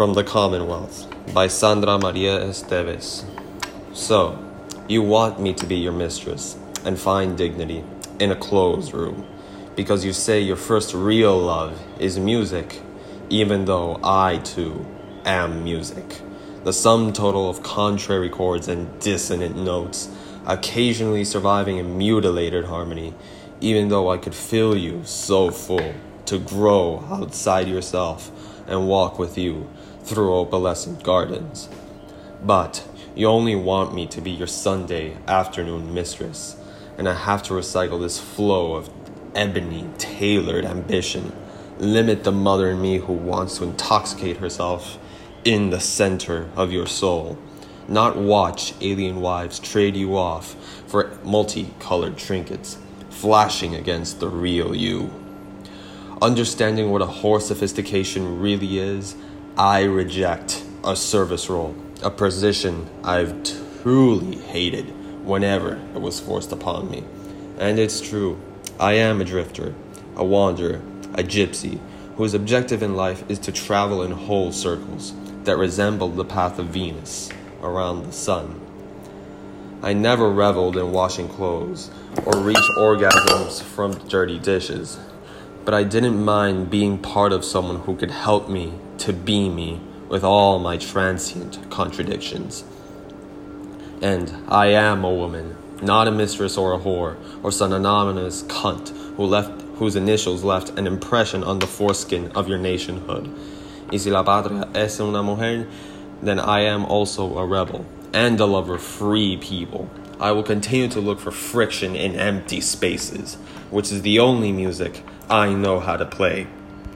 from the Commonwealth by Sandra María Esteves. So, you want me to be your mistress and find dignity in a closed room because you say your first real love is music, even though I too am music. The sum total of contrary chords and dissonant notes, occasionally surviving in mutilated harmony, even though I could fill you so full to grow outside yourself and walk with you through opalescent gardens. But you only want me to be your Sunday afternoon mistress, and I have to recycle this flow of ebony tailored ambition, limit the mother in me who wants to intoxicate herself in the center of your soul, not watch alien wives trade you off for multicolored trinkets, flashing against the real you. Understanding what a whore sophistication really is, I reject a service role, a position I've truly hated whenever it was forced upon me. And it's true, I am a drifter, a wanderer, a gypsy, whose objective in life is to travel in whole circles that resemble the path of Venus around the sun. I never reveled in washing clothes or reached orgasms from dirty dishes but I didn't mind being part of someone who could help me to be me with all my transient contradictions. And I am a woman, not a mistress or a whore, or some anonymous cunt who left whose initials left an impression on the foreskin of your nationhood. Y si la patria es una mujer, then I am also a rebel and a lover of free people. I will continue to look for friction in empty spaces, which is the only music I know how to play.